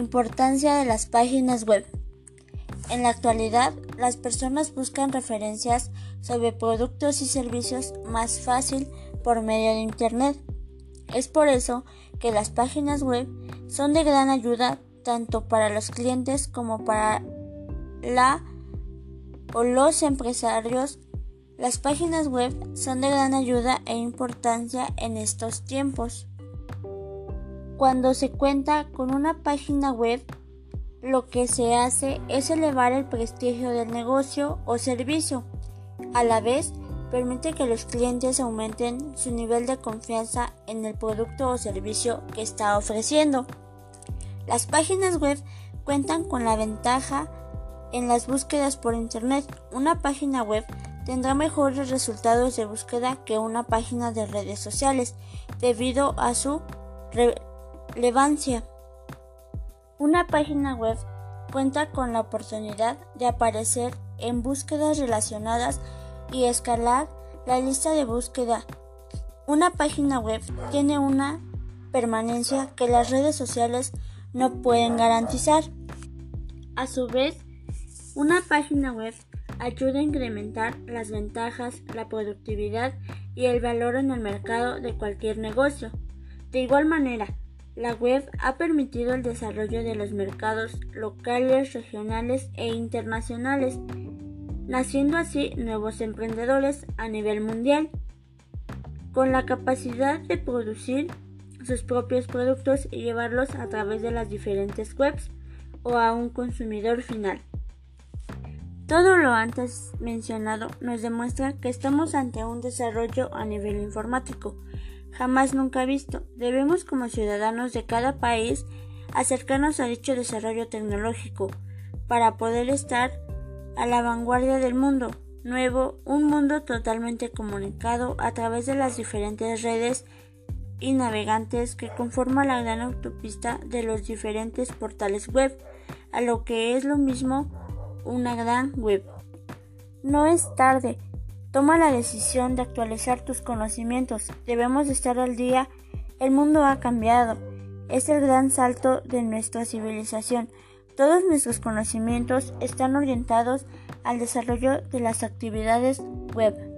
Importancia de las páginas web. En la actualidad, las personas buscan referencias sobre productos y servicios más fácil por medio de Internet. Es por eso que las páginas web son de gran ayuda tanto para los clientes como para la o los empresarios. Las páginas web son de gran ayuda e importancia en estos tiempos. Cuando se cuenta con una página web, lo que se hace es elevar el prestigio del negocio o servicio. A la vez, permite que los clientes aumenten su nivel de confianza en el producto o servicio que está ofreciendo. Las páginas web cuentan con la ventaja en las búsquedas por Internet. Una página web tendrá mejores resultados de búsqueda que una página de redes sociales debido a su relevancia. Una página web cuenta con la oportunidad de aparecer en búsquedas relacionadas y escalar la lista de búsqueda. Una página web tiene una permanencia que las redes sociales no pueden garantizar. A su vez, una página web ayuda a incrementar las ventajas, la productividad y el valor en el mercado de cualquier negocio. De igual manera, la web ha permitido el desarrollo de los mercados locales, regionales e internacionales, naciendo así nuevos emprendedores a nivel mundial, con la capacidad de producir sus propios productos y llevarlos a través de las diferentes webs o a un consumidor final. Todo lo antes mencionado nos demuestra que estamos ante un desarrollo a nivel informático, jamás nunca visto. Debemos como ciudadanos de cada país acercarnos a dicho desarrollo tecnológico para poder estar a la vanguardia del mundo nuevo, un mundo totalmente comunicado a través de las diferentes redes y navegantes que conforman la gran autopista de los diferentes portales web, a lo que es lo mismo una gran web. No es tarde, Toma la decisión de actualizar tus conocimientos. Debemos estar al día. El mundo ha cambiado. Es el gran salto de nuestra civilización. Todos nuestros conocimientos están orientados al desarrollo de las actividades web.